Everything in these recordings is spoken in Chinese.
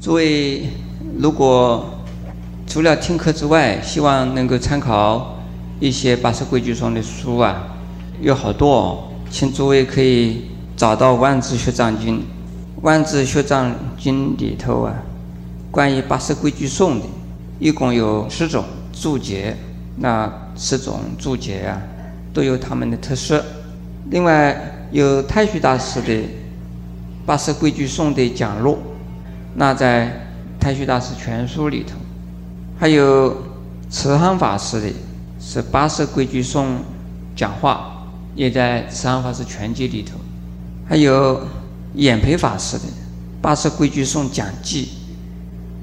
诸位，如果除了听课之外，希望能够参考一些八十规矩颂的书啊，有好多哦，请诸位可以找到《万字学藏经》。《万字学藏经》里头啊，关于八十规矩颂的，一共有十种注解。那十种注解啊，都有他们的特色。另外，有太虚大师的《八十规矩颂》的讲录，那在《太虚大师全书》里头；还有慈航法师的是《八识规矩颂》讲话，也在《慈航法师全集》里头；还有演培法师的《八识规矩颂讲记》，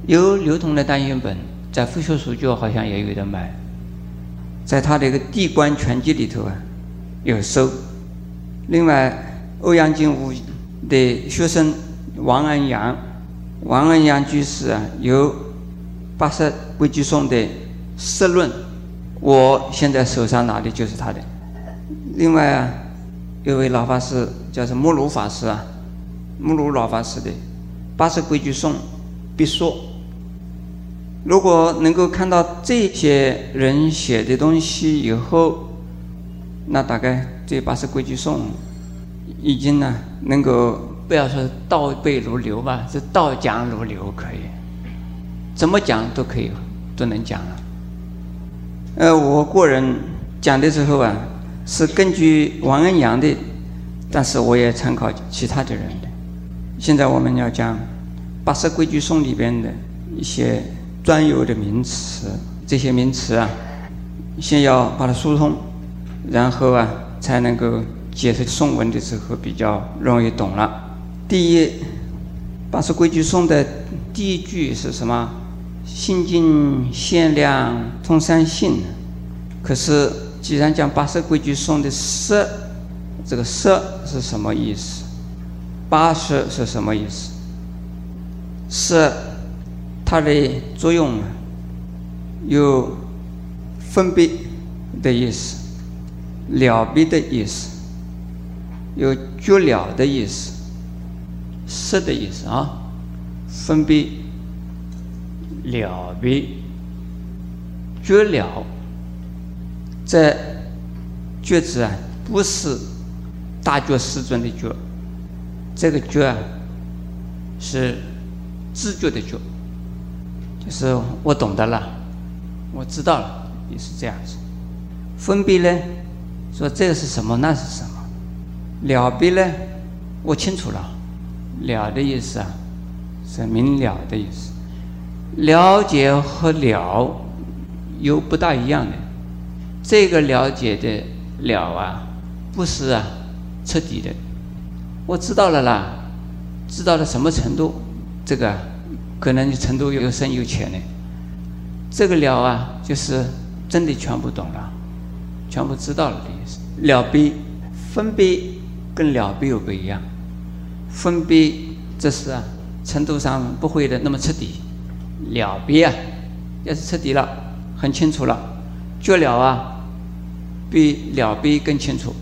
有流通的单行本，在复学书局好像也有的卖。在他的一个《地观全集》里头啊，有收。另外，欧阳靖武的学生王安阳，王恩阳居士啊，有《八十规矩颂》的释论，我现在手上拿的就是他的。另外啊，有位老法师叫做木鲁法师啊，木鲁老法师的《八十规矩颂》必说。如果能够看到这些人写的东西以后，那大概这八十规矩颂已经呢，能够不要说倒背如流吧，是倒讲如流可以，怎么讲都可以，都能讲了。呃，我个人讲的时候啊，是根据王恩阳的，但是我也参考其他的人的。现在我们要讲八十规矩颂里边的一些。专有的名词，这些名词啊，先要把它疏通，然后啊，才能够解释颂文的时候比较容易懂了。第一，八识规矩颂的第一句是什么？心静限量通三性。可是，既然讲八识规矩颂的色，这个色是什么意思？八识是什么意思？色。它的作用有分别的意思，了别的意思，有绝了的意思，色的意思啊，分别、了别、绝了。这觉字啊，不是大觉世尊的觉，这个觉啊，是自觉的觉。就是我懂得了，我知道了，也是这样子。分别呢，说这是什么，那是什么；了别呢，我清楚了。了的意思啊，是明了的意思。了解和了有不大一样的。这个了解的了啊，不是啊彻底的。我知道了啦，知道到什么程度？这个。可能程度又深又浅呢。这个了啊，就是真的全部懂了，全部知道了的意思。了别、分别跟了别又不一样。分别这是啊，程度上不会的那么彻底。了别啊，要是彻底了，很清楚了。觉了啊，比了别更清楚。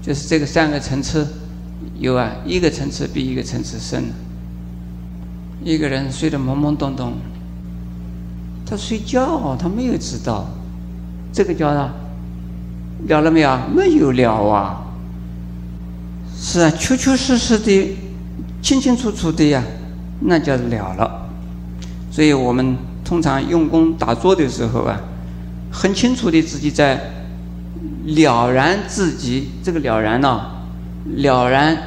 就是这个三个层次，有啊，一个层次比一个层次深。一个人睡得懵懵懂懂，他睡觉，他没有知道，这个叫啥？了了没有？没有了啊！是啊，确确实实的，清清楚楚的呀，那叫了了。所以我们通常用功打坐的时候啊，很清楚的自己在了然自己，这个了然呢，了然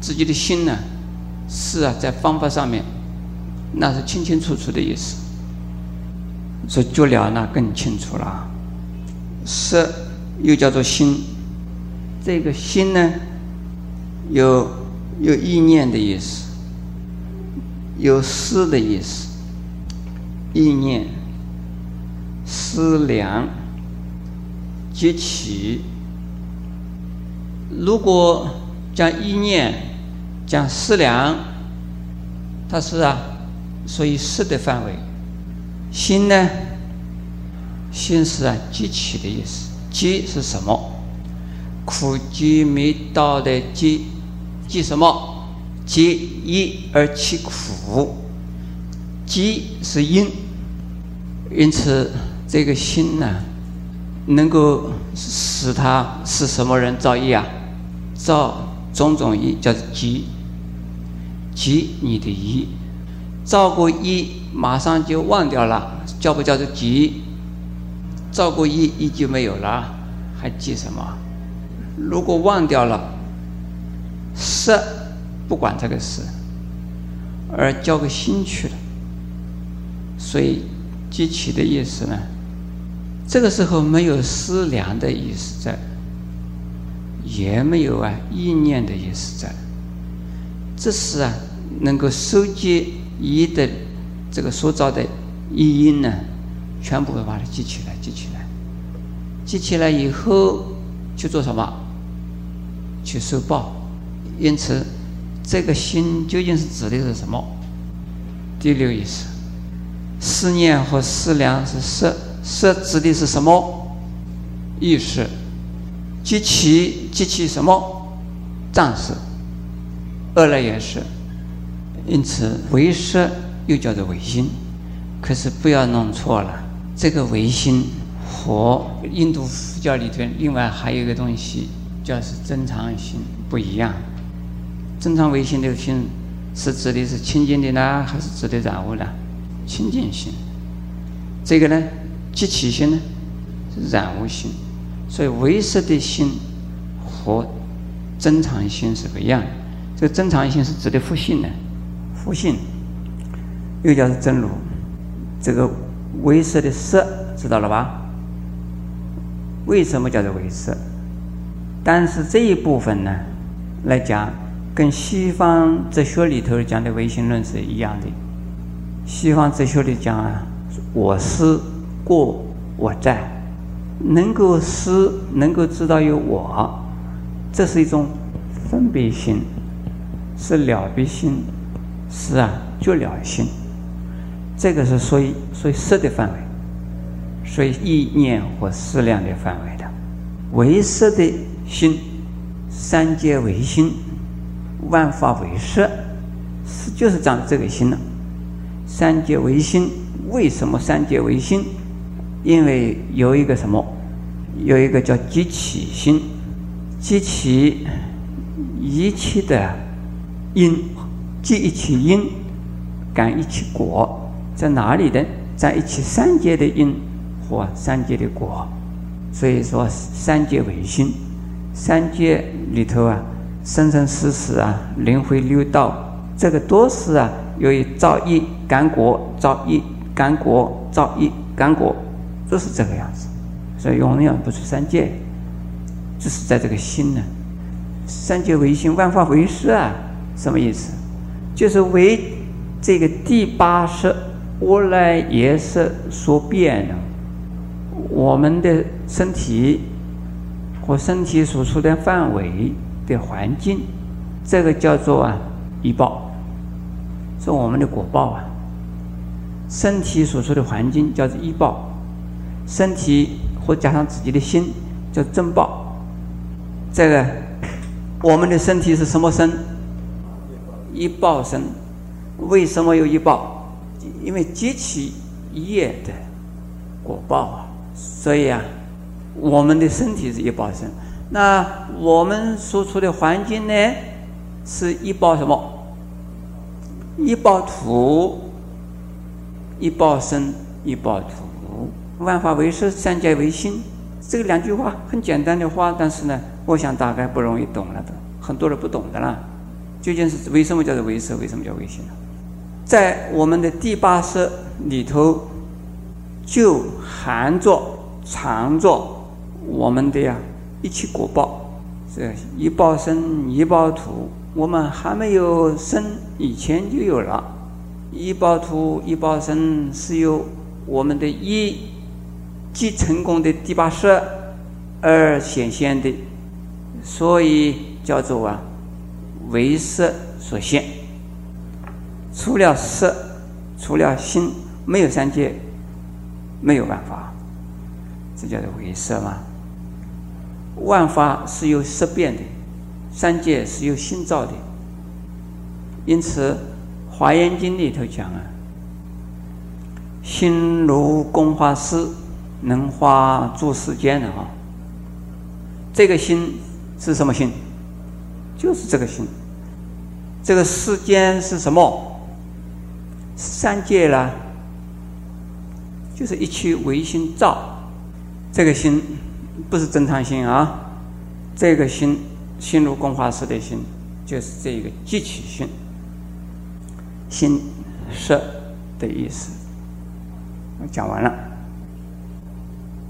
自己的心呢。是啊，在方法上面，那是清清楚楚的意思。所以就了那更清楚了。色又叫做心，这个心呢，有有意念的意思，有思的意思，意念、思量、激起。如果将意念。讲思量，它是啊，属于思的范围。心呢，心是啊，激起的意思。激是什么？苦集灭道的激，激什么？皆一而其苦，即是因。因此，这个心呢，能够使他是什么人造业啊？造种种业，叫做积。积你的业，造过业马上就忘掉了，叫不叫做积？造过业业就没有了，还记什么？如果忘掉了，色不管这个事，而交个心去了，所以激起的意思呢，这个时候没有思量的意思在，也没有啊意念的意思在，这是啊能够收集一的这个所造的意音呢，全部会把它集起来，集起来，集起来以后去做什么？去受报，因此，这个心究竟是指的是什么？第六意思，思念和思量是色，色指的是什么？意识，及其及其什么？藏识，二来也是。因此，唯识又叫做唯心，可是不要弄错了，这个唯心和印度佛教里头另外还有一个东西。叫是正常心不一样，正常唯心的心是指的是清净的呢，还是指的染污呢？清净心。这个呢，即起心呢，是染污心。所以唯识的心和正常心是不一样的。这个正常心是指的复性呢，复性，又叫是真如。这个唯识的色知道了吧？为什么叫做唯识？但是这一部分呢，来讲，跟西方哲学里头讲的唯心论是一样的。西方哲学里讲啊，我思过我在，能够思，能够知道有我，这是一种分别心，是了别心，是啊，觉了心。这个是属于属于色的范围，属于意念或思量的范围的，唯色的。心，三界唯心，万法为识，是就是长这个心了。三界唯心，为什么三界唯心？因为有一个什么？有一个叫集起心，集起一切的因，即一切因，感一切果，在哪里的？在一起三界的因或三界的果。所以说，三界唯心。三界里头啊，生生死死啊，轮回六道，这个都是啊，由于造业感果，造业感果，造业感果，都是这个样子，所以永远不出三界，只是在这个心呢。三界为心，万法为识啊，什么意思？就是为这个第八识无来也识所变的，我们的身体。和身体所处的范围的环境，这个叫做啊医报，是我们的果报啊。身体所处的环境叫做医报，身体或加上自己的心叫正报。这个我们的身体是什么身？医报身。为什么有医报？因为积起业的果报啊，所以啊。我们的身体是一报身，那我们所处的环境呢，是一包什么？一包土，一包身，一包土。万法唯识，三界唯心。这两句话很简单的话，但是呢，我想大概不容易懂了的，很多人不懂的啦。究竟是为什么叫做唯识？为什么叫唯心呢？在我们的第八识里头，就含着、藏着。我们的呀，一切果报，这一报生一报土，我们还没有生以前就有了。一报土一报生是由我们的一即成功的第八识而显现的，所以叫做啊为色所现。除了色，除了心，没有三界，没有办法，这叫做为色嘛。万法是由色变的，三界是由心造的。因此，《华严经》里头讲啊，心如工画师，能画诸世间的啊。这个心是什么心？就是这个心。这个世间是什么？三界啦，就是一切唯心造。这个心不是正常心啊，这个心心如工画师的心，就是这个集体心。心色的意思，我讲完了。